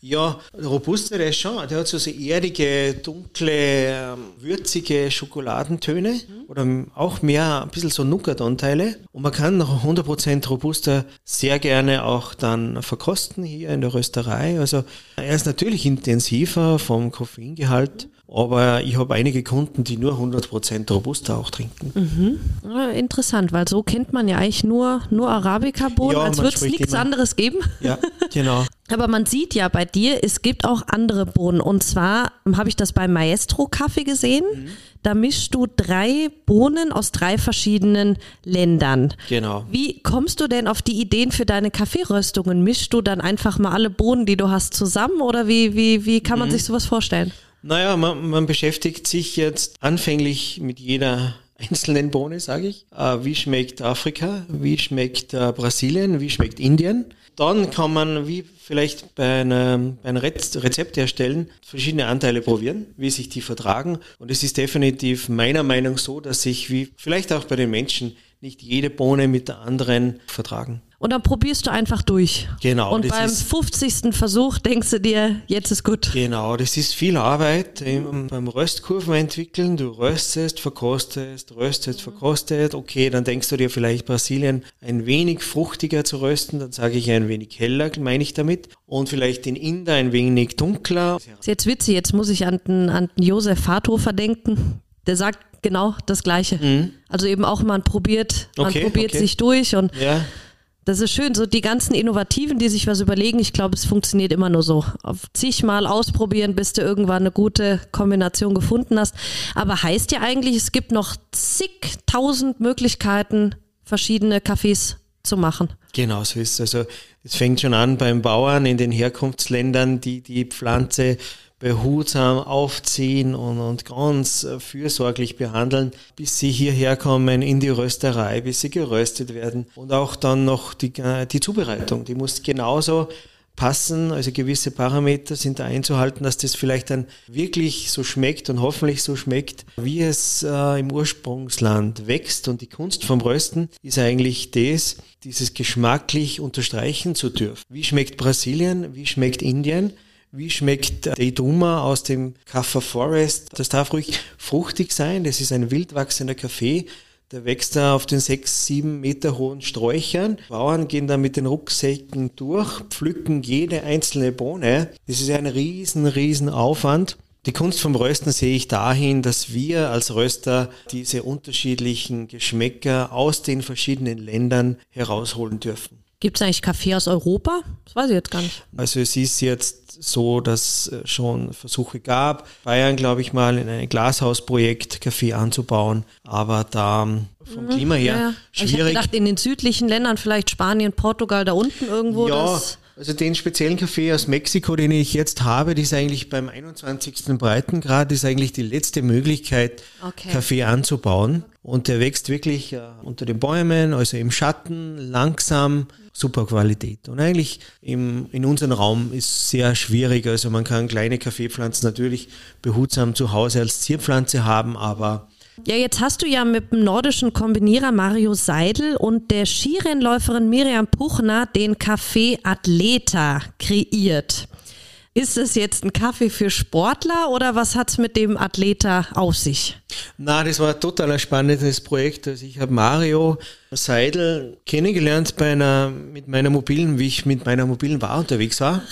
Ja, ist schon, der hat so sehr erdige, dunkle, ähm, würzige Schokoladentöne oder auch mehr, ein bisschen so Nougat-Anteile. Und man kann noch 100% Robusta sehr gerne auch dann verkosten hier in der Rösterei. Also er ist natürlich intensiver vom Koffeingehalt, aber ich habe einige Kunden, die nur 100% Robusta auch trinken. Ja, interessant, weil so kennt man ja eigentlich nur, nur Arabica-Bohnen, Ja, als würde es nichts anderes geben. Ja, genau. Aber man sieht ja bei dir, es gibt auch andere Bohnen. Und zwar habe ich das beim Maestro Kaffee gesehen. Mhm. Da mischst du drei Bohnen aus drei verschiedenen Ländern. Genau. Wie kommst du denn auf die Ideen für deine Kaffeeröstungen? Mischst du dann einfach mal alle Bohnen, die du hast, zusammen oder wie, wie, wie kann man Mhm. sich sowas vorstellen? Naja, man, man beschäftigt sich jetzt anfänglich mit jeder einzelnen Bohne, sage ich. Äh, wie schmeckt Afrika? Wie schmeckt äh, Brasilien? Wie schmeckt Indien? Dann kann man, wie vielleicht bei einem, bei einem Rez- Rezept herstellen, verschiedene Anteile probieren, wie sich die vertragen. Und es ist definitiv meiner Meinung so, dass sich, wie vielleicht auch bei den Menschen, nicht jede Bohne mit der anderen vertragen. Und dann probierst du einfach durch. Genau, Und beim ist- 50. Versuch denkst du dir, jetzt ist gut. Genau, das ist viel Arbeit im, beim Röstkurven entwickeln. Du röstest, verkostest, röstest, verkostet. Okay, dann denkst du dir vielleicht Brasilien ein wenig fruchtiger zu rösten. Dann sage ich ein wenig heller, meine ich damit. Und vielleicht den Inder ein wenig dunkler. Ist jetzt witzig, jetzt muss ich an den, an den Josef Fathofer denken. Der sagt genau das Gleiche. Also eben auch, man probiert, man Mhm. Okay, probiert okay. sich durch und Ja, das ist schön. So die ganzen Innovativen, die sich was überlegen, ich glaube, es funktioniert immer nur so. Auf zigmal ausprobieren, bis du irgendwann eine gute Kombination gefunden hast. Aber heißt ja eigentlich, es gibt noch zigtausend Möglichkeiten, verschiedene Kaffees zu machen. genau so ist es. Also es fängt schon an beim Bauern in den Herkunftsländern, die die Pflanze behutsam aufziehen und, und ganz äh, fürsorglich behandeln, bis sie hierher kommen in die Rösterei, bis sie geröstet werden. Und auch dann noch die, äh, die Zubereitung, die muss genauso passen, also gewisse Parameter sind da einzuhalten, dass das vielleicht dann wirklich so schmeckt und hoffentlich so schmeckt, wie es äh, im Ursprungsland wächst. Und die Kunst vom Rösten ist eigentlich das, dieses geschmacklich unterstreichen zu dürfen. Wie schmeckt Brasilien? Wie schmeckt Indien? Wie schmeckt der Iduma aus dem Kaffa Forest? Das darf ruhig fruchtig sein. Das ist ein wild wachsender Kaffee. Der wächst da auf den sechs, sieben Meter hohen Sträuchern. Bauern gehen da mit den Rucksäcken durch, pflücken jede einzelne Bohne. Das ist ein riesen, riesen Aufwand. Die Kunst vom Rösten sehe ich dahin, dass wir als Röster diese unterschiedlichen Geschmäcker aus den verschiedenen Ländern herausholen dürfen. Gibt es eigentlich Kaffee aus Europa? Das weiß ich jetzt gar nicht. Also es ist jetzt so, dass äh, schon Versuche gab, Bayern, glaube ich mal, in ein Glashausprojekt Kaffee anzubauen, aber da ähm, vom Klima her Ja, ja. Ich hätte schwierig. gedacht, in den südlichen Ländern, vielleicht Spanien, Portugal, da unten irgendwo. ja, das, also den speziellen Kaffee aus Mexiko, den ich jetzt habe, das ist eigentlich beim 21. Breitengrad, ist eigentlich die letzte Möglichkeit, Okay. Kaffee anzubauen. Und der wächst wirklich äh, unter den Bäumen, also im Schatten, langsam, super Qualität. Und eigentlich im, in unserem Raum ist sehr schwierig. Also man kann kleine Kaffeepflanzen natürlich behutsam zu Hause als Zierpflanze haben, aber Ja, jetzt hast du ja mit dem nordischen Kombinierer Mario Seidel und der Skirennläuferin Miriam Puchner den Café Athleta kreiert. Ist es jetzt ein Kaffee für Sportler oder was hat es mit dem Athleta auf sich? Na, das war ein total spannendes Projekt. Also ich habe Mario Seidel kennengelernt bei einer, mit meiner mobilen, wie ich mit meiner mobilen War unterwegs war.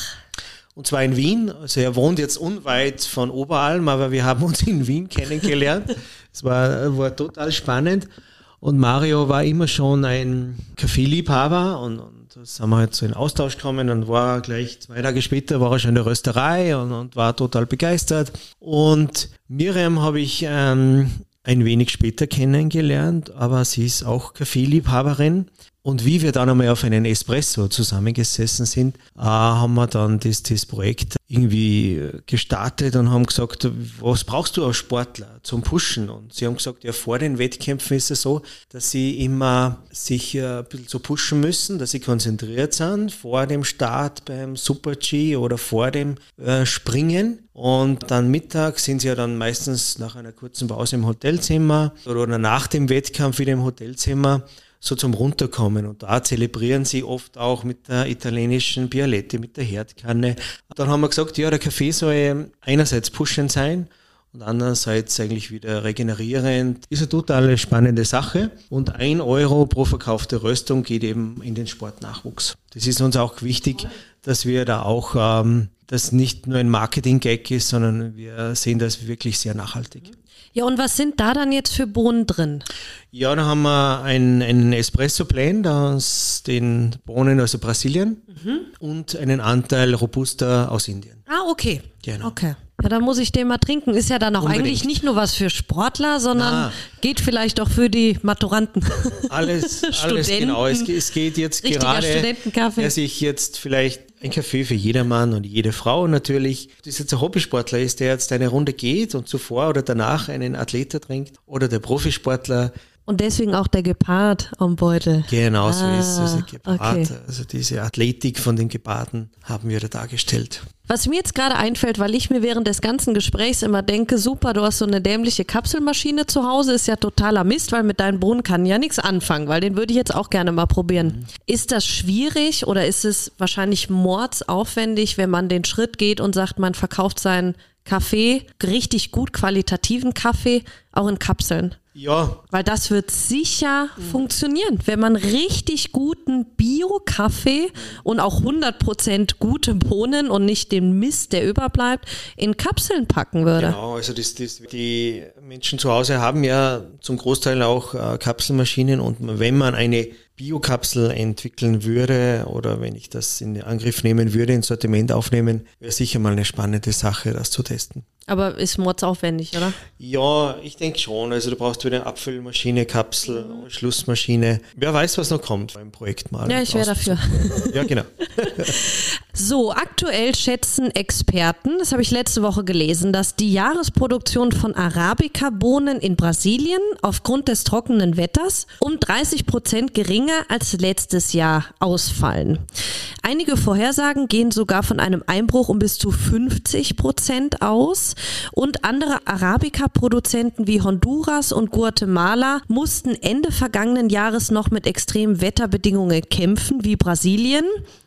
Und zwar in Wien. Also er wohnt jetzt unweit von Oberalm, aber wir haben uns in Wien kennengelernt. Es war, war total spannend. Und Mario war immer schon ein Kaffeeliebhaber und, und da sind wir halt so in Austausch gekommen und war gleich zwei Tage später war er schon in der Rösterei und, und war total begeistert. Und Miriam habe ich ähm, ein wenig später kennengelernt, aber sie ist auch Kaffeeliebhaberin und wie wir dann einmal auf einen Espresso zusammengesessen sind, äh, haben wir dann das, das Projekt irgendwie gestartet und haben gesagt, was brauchst du als Sportler zum Pushen? Und sie haben gesagt, ja, vor den Wettkämpfen ist es so, dass sie immer sich äh, ein bisschen so pushen müssen, dass sie konzentriert sind vor dem Start beim Super G oder vor dem äh, Springen. Und dann Mittag sind sie ja dann meistens nach einer kurzen Pause im Hotelzimmer oder nach dem Wettkampf wieder im Hotelzimmer so zum Runterkommen. Und da zelebrieren sie oft auch mit der italienischen Bialetti, mit der Herdkanne. Dann haben wir gesagt, ja, der Kaffee soll einerseits pushend sein und andererseits eigentlich wieder regenerierend. Ist eine total spannende Sache. Und ein Euro pro verkaufte Röstung geht eben in den Sportnachwuchs. Das ist uns auch wichtig, dass wir da auch ähm, das nicht nur ein Marketing-Gag ist, sondern wir sehen das wirklich sehr nachhaltig. Ja, und was sind da dann jetzt für Bohnen drin? Ja, da haben wir einen, einen Espresso-Plan aus den Bohnen aus Brasilien mhm. und einen Anteil Robusta aus Indien. Ah, okay. Genau. Okay. Ja, dann muss ich den mal trinken. Ist ja dann auch Unbedingt. eigentlich nicht nur was für Sportler, sondern Na. geht vielleicht auch für die Maturanten. Alles, alles genau. Es, es geht jetzt gerade, wer sich jetzt vielleicht ein Kaffee für jedermann und jede Frau natürlich, das jetzt ein Hobbysportler ist, der jetzt eine Runde geht und zuvor oder danach einen Athleta trinkt oder der Profisportler, und deswegen auch der Gepard am Beutel. Genau, so ah, ist es. Also, Gepard, okay. also diese Athletik von den Geparden haben wir da dargestellt. Was mir jetzt gerade einfällt, weil ich mir während des ganzen Gesprächs immer denke, super, du hast so eine dämliche Kapselmaschine zu Hause, ist ja totaler Mist, weil mit deinem Bohnen kann ja nichts anfangen, weil den würde ich jetzt auch gerne mal probieren. Mhm. Ist das schwierig oder ist es wahrscheinlich mordsaufwendig, wenn man den Schritt geht und sagt, man verkauft seinen Kaffee, richtig gut qualitativen Kaffee, auch in Kapseln? Ja. Weil das wird sicher mhm. funktionieren. Wenn man richtig guten Bio-Kaffee und auch 100% gute Bohnen und nicht den Mist, der überbleibt, in Kapseln packen würde. Genau, also das, das, die Menschen zu Hause haben ja zum Großteil auch äh, Kapselmaschinen und wenn man eine Biokapsel entwickeln würde oder wenn ich das in Angriff nehmen würde, ins Sortiment aufnehmen, wäre sicher mal eine spannende Sache, das zu testen. Aber ist mordsaufwendig, oder? Ja, ich denke schon. Also du brauchst wieder eine Abfüllmaschine, Kapsel, Schlussmaschine. Wer weiß, was noch kommt beim Projekt mal. Ja, ich wäre dafür. Ja, genau. so, aktuell schätzen Experten, das habe ich letzte Woche gelesen, dass die Jahresproduktion von Arabica-Bohnen in Brasilien aufgrund des trockenen Wetters um 30 Prozent geringer als letztes Jahr ausfallen. Einige Vorhersagen gehen sogar von einem Einbruch um bis zu 50 Prozent aus. Und andere Arabica-Produzenten wie Honduras und Guatemala mussten Ende vergangenen Jahres noch mit extremen Wetterbedingungen kämpfen, wie Brasilien.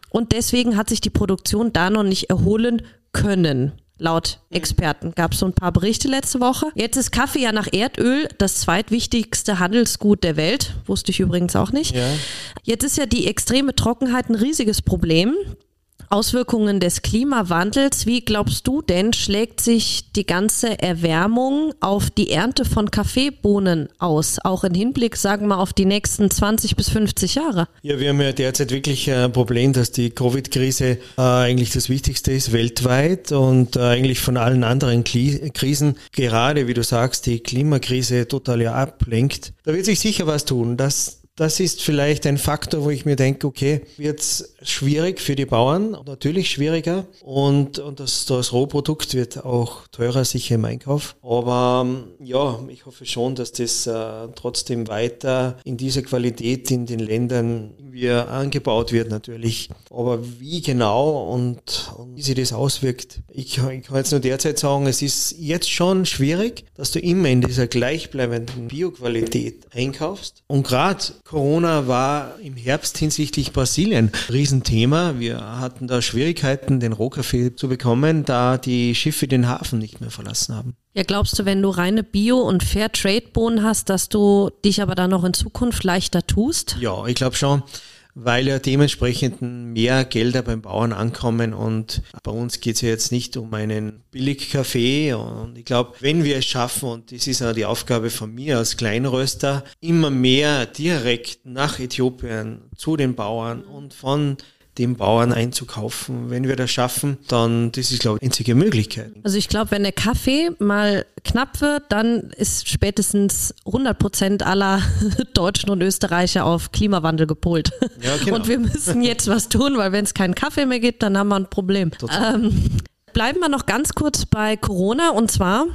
Und deswegen hat sich die Produktion da noch nicht erholen können. Laut Experten gab es so ein paar Berichte letzte Woche. Jetzt ist Kaffee ja nach Erdöl das zweitwichtigste Handelsgut der Welt. Wusste ich übrigens auch nicht. Ja. Jetzt ist ja die extreme Trockenheit ein riesiges Problem. Auswirkungen des Klimawandels. Wie glaubst du denn, schlägt sich die ganze Erwärmung auf die Ernte von Kaffeebohnen aus? Auch im Hinblick, sagen wir auf die nächsten 20 bis 50 Jahre? Ja, wir haben ja derzeit wirklich ein Problem, dass die Covid-Krise äh, eigentlich das Wichtigste ist weltweit und äh, eigentlich von allen anderen Kli Krisen, gerade wie du sagst, die Klimakrise total ja ablenkt. Da wird sich sicher was tun. Das das ist vielleicht ein Faktor, wo ich mir denke, okay, wird schwierig für die Bauern, natürlich schwieriger und, und das, das Rohprodukt wird auch teurer sicher im Einkauf. Aber ähm, ja, ich hoffe schon, dass das äh, trotzdem weiter in dieser Qualität in den Ländern wie angebaut wird natürlich. Aber wie genau und, und wie sich das auswirkt, ich, ich kann jetzt nur derzeit sagen, es ist jetzt schon schwierig, dass du immer in dieser gleichbleibenden Bioqualität einkaufst. Und gerade Corona war im Herbst hinsichtlich Brasilien ein Riesenthema. Wir hatten da Schwierigkeiten, den Rohkaffee zu bekommen, da die Schiffe den Hafen nicht mehr verlassen haben. Ja, glaubst du, wenn du reine Bio- und Fairtrade-Bohnen hast, dass du dich aber dann noch in Zukunft leichter tust? Ja, ich glaube schon weil ja dementsprechend mehr Gelder beim Bauern ankommen und bei uns geht es ja jetzt nicht um einen Billigkaffee und ich glaube, wenn wir es schaffen, und das ist auch die Aufgabe von mir als Kleinröster, immer mehr direkt nach Äthiopien zu den Bauern und von dem Bauern einzukaufen. Wenn wir das schaffen, dann das ist, glaube ich, die einzige Möglichkeit. Also ich glaube, wenn der Kaffee mal knapp wird, dann ist spätestens 100 Prozent aller Deutschen und Österreicher auf Klimawandel gepolt. Ja, genau. Und wir müssen jetzt was tun, weil wenn es keinen Kaffee mehr gibt, dann haben wir ein Problem. Ähm, bleiben wir noch ganz kurz bei Corona und zwar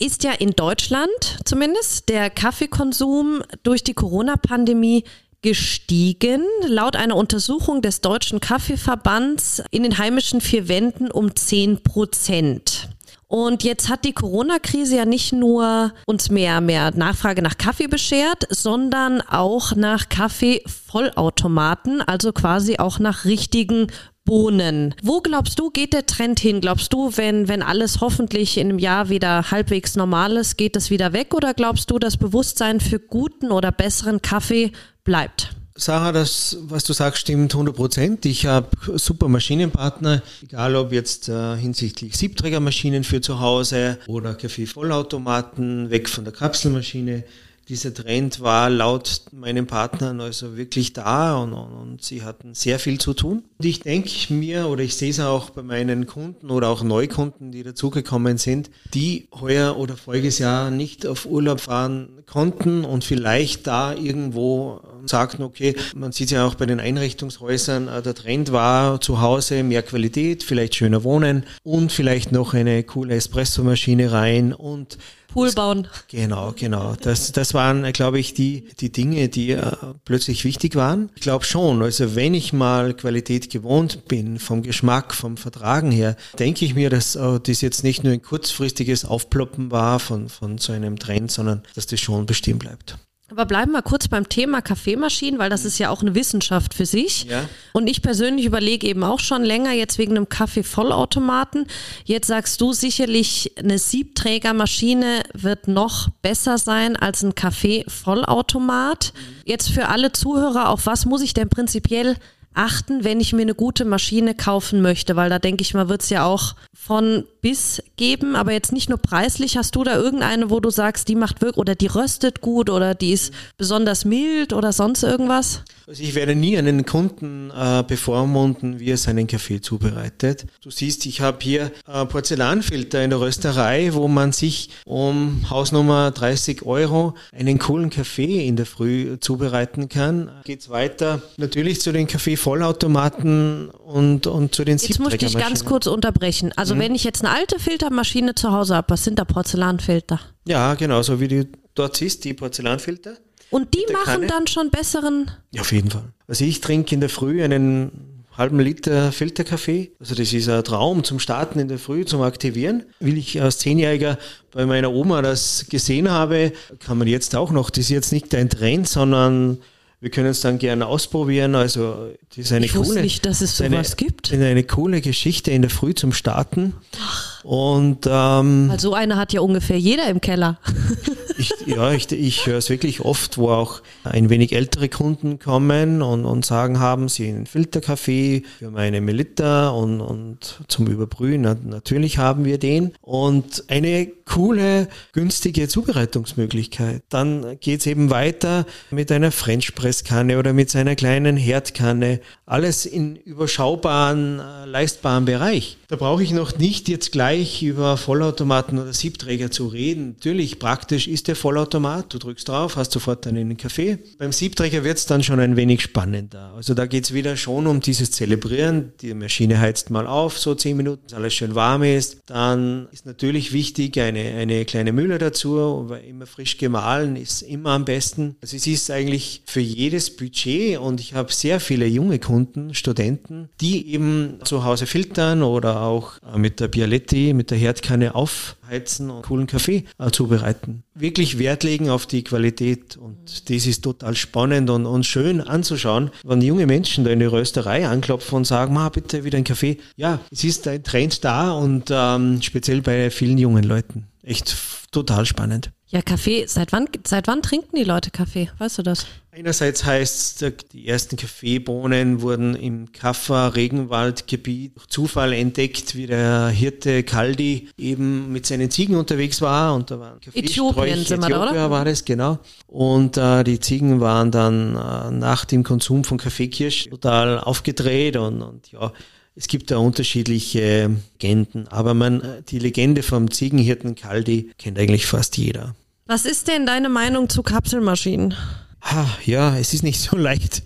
ist ja in Deutschland zumindest der Kaffeekonsum durch die Corona-Pandemie gestiegen. Laut einer Untersuchung des Deutschen Kaffeeverbands in den heimischen vier Wänden um 10 Prozent. Und jetzt hat die Corona-Krise ja nicht nur uns mehr, mehr Nachfrage nach Kaffee beschert, sondern auch nach Kaffee-Vollautomaten, also quasi auch nach richtigen Bohnen. Wo glaubst du, geht der Trend hin? Glaubst du, wenn, wenn alles hoffentlich in einem Jahr wieder halbwegs normal ist, geht das wieder weg? Oder glaubst du, das Bewusstsein für guten oder besseren Kaffee bleibt? Sarah, das, was du sagst, stimmt 100 Prozent. Ich habe super Maschinenpartner, egal ob jetzt äh, hinsichtlich Siebträgermaschinen für zu Hause oder Kaffee-Vollautomaten, weg von der Kapselmaschine dieser Trend war laut meinen Partnern also wirklich da und, und, und, sie hatten sehr viel zu tun. Und ich denke mir, oder ich sehe es auch bei meinen Kunden oder auch Neukunden, die dazugekommen sind, die heuer oder voriges Jahr nicht auf Urlaub fahren konnten und vielleicht da irgendwo sagten, okay, man sieht ja auch bei den Einrichtungshäusern, äh, der Trend war zu Hause mehr Qualität, vielleicht schöner wohnen und vielleicht noch eine coole Espressomaschine rein und Pool bauen. Genau, genau. Das, das waren, glaube ich, die, die Dinge, die äh, plötzlich wichtig waren. Ich glaube schon, also wenn ich mal Qualität gewohnt bin, vom Geschmack, vom Vertragen her, denke ich mir, dass äh, das jetzt nicht nur ein kurzfristiges Aufploppen war von, von so einem Trend, sondern dass das schon bestehen bleibt. Aber bleiben wir kurz beim Thema Kaffeemaschinen, weil das ist ja auch eine Wissenschaft für sich. Ja. Und ich persönlich überlege eben auch schon länger jetzt wegen einem Kaffeevollautomaten. Jetzt sagst du sicherlich, eine Siebträgermaschine wird noch besser sein als ein Kaffeevollautomat. Jetzt für alle Zuhörer, auf was muss ich denn prinzipiell achten, wenn ich mir eine gute Maschine kaufen möchte? Weil da denke ich mal, wird es ja auch von bis geben, aber jetzt nicht nur preislich. Hast du da irgendeine, wo du sagst, die macht wirklich oder die röstet gut oder die ist besonders mild oder sonst irgendwas? Also ich werde nie einen Kunden äh, bevormunden, wie er seinen Kaffee zubereitet. Du siehst, ich habe hier äh, Porzellanfilter in der Rösterei, wo man sich um Hausnummer 30 Euro einen coolen Kaffee in der Früh zubereiten kann. Geht's weiter natürlich zu den Kaffee-Vollautomaten und, und zu den Jetzt muss ich dich ganz kurz unterbrechen. Also mhm. wenn ich jetzt eine alte Filtermaschine zu Hause habe, was sind da Porzellanfilter? Ja, genau, so wie du dort siehst, die Porzellanfilter. Und die machen Kanne. dann schon besseren. Ja, auf jeden Fall. Also ich trinke in der Früh einen halben Liter Filterkaffee. Also das ist ein Traum zum Starten in der Früh, zum Aktivieren. Will ich als Zehnjähriger bei meiner Oma das gesehen habe, kann man jetzt auch noch. Das ist jetzt nicht ein Trend, sondern wir können es dann gerne ausprobieren. Also das ist eine ich coole, nicht, dass es sowas eine, gibt. Eine coole Geschichte in der Früh zum Starten. Ach. Und ähm, also eine hat ja ungefähr jeder im Keller. ich, ja, ich, ich höre es wirklich oft, wo auch ein wenig ältere Kunden kommen und, und sagen, haben sie einen Filterkaffee für meine Melitta und, und zum Überbrühen. Natürlich haben wir den. Und eine coole, günstige Zubereitungsmöglichkeit. Dann geht es eben weiter mit einer French Press Kanne oder mit seiner kleinen Herdkanne. Alles in überschaubaren, äh, leistbaren Bereich. Da brauche ich noch nicht jetzt gleich über Vollautomaten oder Siebträger zu reden. Natürlich, praktisch ist der Vollautomat. Du drückst drauf, hast sofort einen Kaffee. Beim Siebträger wird es dann schon ein wenig spannender. Also da geht es wieder schon um dieses Zelebrieren. Die Maschine heizt mal auf, so zehn Minuten, dass alles schön warm ist. Dann ist natürlich wichtig eine, eine kleine Mühle dazu, weil immer frisch gemahlen ist immer am besten. Also es ist eigentlich für jedes Budget und ich habe sehr viele junge Kunden, Studenten, die eben zu Hause filtern oder auch mit der Bialetti, mit der Herdkanne aufheizen und coolen Kaffee äh, zubereiten. Wir wirklich Wert legen auf die Qualität und das ist total spannend und, und schön anzuschauen, wenn junge Menschen da in die Rösterei anklopfen und sagen, ma bitte wieder ein Kaffee. Ja, es ist ein Trend da und ähm, speziell bei vielen jungen Leuten. Echt total spannend. Ja, Kaffee, seit wann, seit wann trinken die Leute Kaffee? Weißt du das? Einerseits heißt es, die ersten Kaffeebohnen wurden im Kaffer Regenwaldgebiet durch Zufall entdeckt, wie der Hirte Kaldi eben mit seinen Ziegen unterwegs war und da waren Äthiopien sind wir da, oder? war das, genau. Und äh, die Ziegen waren dann äh, nach dem Konsum von Kaffeekirsch total aufgedreht und, und ja, es gibt da unterschiedliche Legenden, aber man, die Legende vom Ziegenhirten Kaldi kennt eigentlich fast jeder. Was ist denn deine Meinung zu Kapselmaschinen? Ha, ja, es ist nicht so leicht.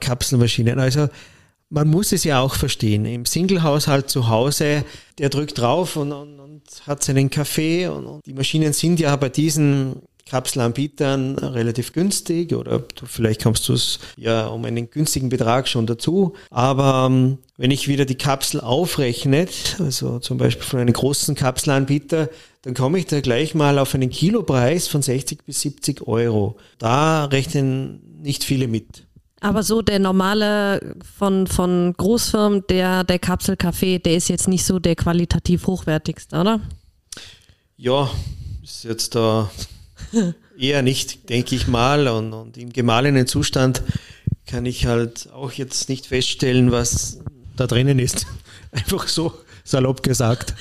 Kapselmaschinen. Also man muss es ja auch verstehen. Im Single-Haushalt zu Hause, der drückt drauf und, und, und hat seinen Kaffee und, und, die Maschinen sind ja bei diesen Kapselanbietern relativ günstig oder du, vielleicht kommst du es ja um einen günstigen Betrag schon dazu. Aber ähm, wenn ich wieder die Kapsel aufrechne, also zum Beispiel von einem großen Kapselanbieter, dann komme ich da gleich mal auf einen Kilopreis von 60 bis 70 Euro. Da rechnen nicht viele mit. Aber so der normale von, von Großfirmen, der, der Kapselkaffee, der ist jetzt nicht so der qualitativ hochwertigste, oder? Ja, ist jetzt da eher nicht, denke ich mal. Und, und im gemahlenen Zustand kann ich halt auch jetzt nicht feststellen, was da drinnen ist. Einfach so salopp gesagt.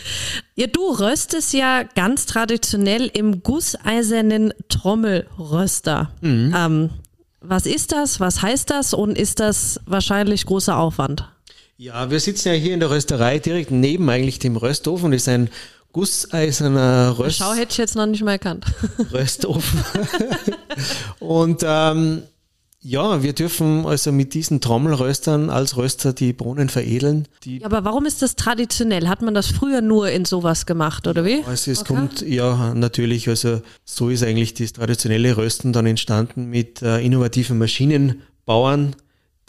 Ja, du röstest ja ganz traditionell im gusseisernen Trommelröster. Mhm. Ähm, was ist das? Was heißt das? Und ist das wahrscheinlich großer Aufwand? Ja, wir sitzen ja hier in der Rösterei direkt neben eigentlich dem Röstofen. Das ist ein gusseiserner Röst. Schau, hätte ich jetzt noch nicht mal erkannt. Röstofen. und ähm, ja, wir dürfen also mit diesen Trommelröstern als Röster die Bohnen veredeln. Die ja, aber warum ist das traditionell? Hat man das früher nur in sowas gemacht oder wie? Also es okay. kommt, ja, natürlich, also so ist eigentlich das traditionelle Rösten dann entstanden mit äh, innovativen Maschinenbauern,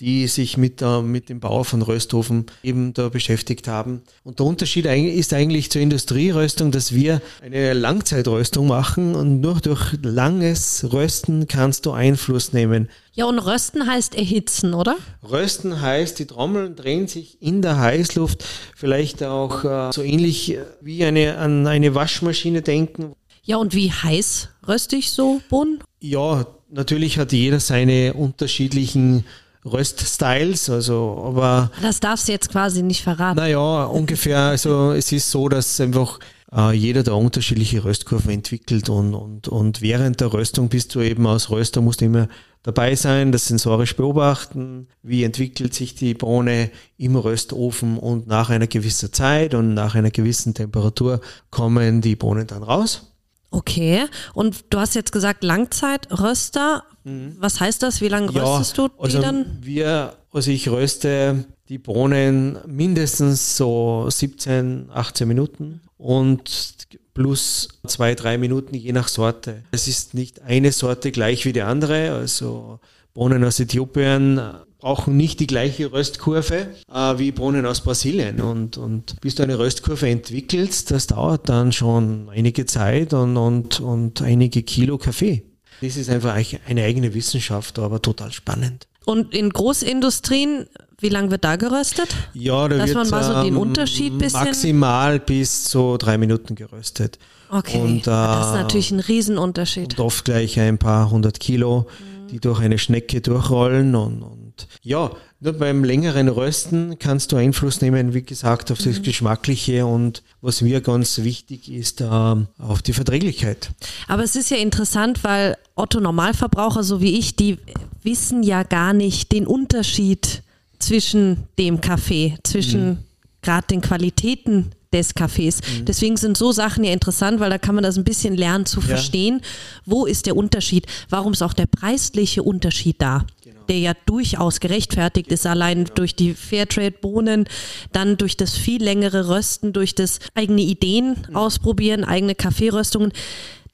die sich mit, äh, mit dem Bau von Rösthofen eben da beschäftigt haben. Und der Unterschied ist eigentlich zur Industrieröstung, dass wir eine Langzeitröstung machen und nur durch langes Rösten kannst du Einfluss nehmen. Ja, und Rösten heißt erhitzen, oder? Rösten heißt, die Trommeln drehen sich in der Heißluft, vielleicht auch äh, so ähnlich wie eine, an eine Waschmaschine denken. Ja, und wie heiß röste ich so Bohnen? Ja, natürlich hat jeder seine unterschiedlichen Röststyles, also aber. Das darfst du jetzt quasi nicht verraten. Naja, ungefähr, also es ist so, dass einfach äh, jeder da unterschiedliche Röstkurven entwickelt und, und, und während der Röstung bist du eben als Röster, musst du immer dabei sein, das sensorisch beobachten, wie entwickelt sich die Bohne im Röstofen und nach einer gewissen Zeit und nach einer gewissen Temperatur kommen die Bohnen dann raus. Okay, und du hast jetzt gesagt Langzeitröster. Mhm. Was heißt das? Wie lange ja, röstest du die also dann? Wir, also ich röste die Bohnen mindestens so 17, 18 Minuten und plus zwei, drei Minuten je nach Sorte. Es ist nicht eine Sorte gleich wie die andere. Also Bohnen aus Äthiopien brauchen nicht die gleiche Röstkurve äh, wie Bohnen aus Brasilien. Und, und bis du eine Röstkurve entwickelst, das dauert dann schon einige Zeit und, und, und einige Kilo Kaffee. Das ist einfach eine eigene Wissenschaft, aber total spannend. Und in Großindustrien, wie lange wird da geröstet? Ja, da Dass wird man mal so den Unterschied bisschen maximal bis so drei Minuten geröstet. Okay, und, äh, das ist natürlich ein Riesenunterschied. Und oft gleich ein paar hundert Kilo, die durch eine Schnecke durchrollen und, und ja, nur beim längeren Rösten kannst du Einfluss nehmen, wie gesagt, auf das mhm. Geschmackliche und was mir ganz wichtig ist, äh, auf die Verträglichkeit. Aber es ist ja interessant, weil Otto Normalverbraucher, so wie ich, die wissen ja gar nicht den Unterschied zwischen dem Kaffee, zwischen mhm. gerade den Qualitäten des Cafés. Mhm. Deswegen sind so Sachen ja interessant, weil da kann man das ein bisschen lernen zu ja. verstehen. Wo ist der Unterschied? Warum ist auch der preisliche Unterschied da? Der ja durchaus gerechtfertigt ist, allein durch die Fairtrade-Bohnen, dann durch das viel längere Rösten, durch das eigene Ideen ausprobieren, eigene Kaffeeröstungen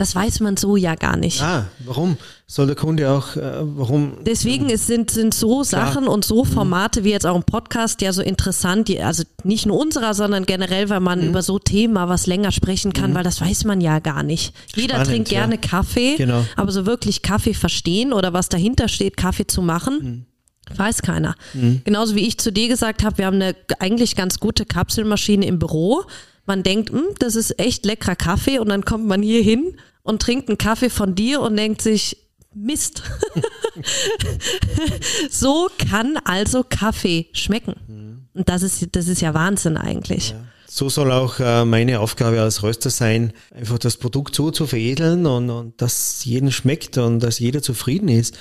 Das weiß man so ja gar nicht. Ah, warum? Soll der Kunde auch, äh, warum? Deswegen es sind, sind so Sachen und so Formate wie jetzt auch ein Podcast ja so interessant, die, also nicht nur unserer, sondern generell, weil man über so Themen mal was länger sprechen kann, weil das weiß man ja gar nicht. Jeder Spannend, trinkt gerne ja. Kaffee, Genau. aber so wirklich Kaffee verstehen oder was dahinter steht, Kaffee zu machen. Weiß keiner. Genauso wie ich zu dir gesagt habe, wir haben eine eigentlich ganz gute Kapselmaschine im Büro. Man denkt, hm, das ist echt leckerer Kaffee und dann kommt man hier hin und trinkt einen Kaffee von dir und denkt sich, Mist. so kann also Kaffee schmecken. Und das ist, das ist ja Wahnsinn eigentlich. So soll auch äh, meine Aufgabe als Röster sein, einfach das Produkt so zu veredeln und, und dass jedem schmeckt und dass jeder zufrieden ist.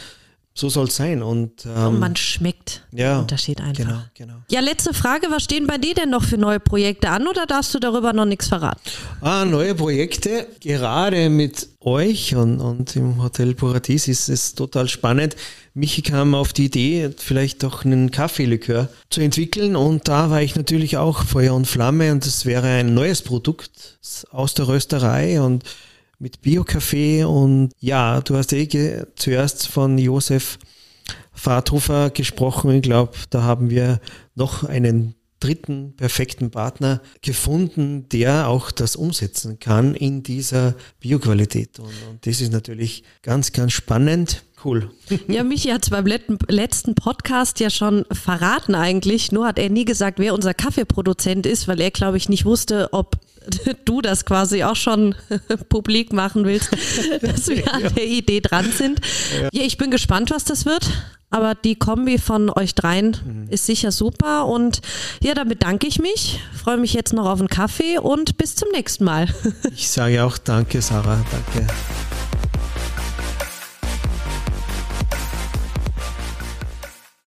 So soll es sein. Und, ähm, Und man schmeckt ja, den Unterschied einfach. Genau, genau. Ja, letzte Frage, was stehen bei dir denn noch für neue Projekte an oder darfst du darüber noch nichts verraten? Ah, neue Projekte, gerade mit euch und, und im Hotel Paradies ist es total spannend. Michi kam auf die Idee, vielleicht doch einen Kaffeelikör zu entwickeln und da war ich natürlich auch Feuer und Flamme und es wäre ein neues Produkt aus der Rösterei und mit Bio-Kaffee und ja, du hast eh zuerst von Josef Fahrthofer gesprochen. Ich glaube, da haben wir noch einen dritten perfekten Partner gefunden, der auch das umsetzen kann in dieser Bioqualität. Und, und das ist natürlich ganz, ganz spannend. Cool. Ja, Michi hat es beim letzten Podcast ja schon verraten eigentlich, nur hat er nie gesagt, wer unser Kaffeeproduzent ist, weil er, glaube ich, nicht wusste, ob du das quasi auch schon publik machen willst, dass wir an der Idee dran sind. Ja. ich bin gespannt, was das wird. Aber die Kombi von euch dreien ist sicher super. Und ja, dann bedanke ich mich, freue mich jetzt noch auf einen Kaffee und bis zum nächsten Mal. Ich sage auch danke, Sarah. Danke.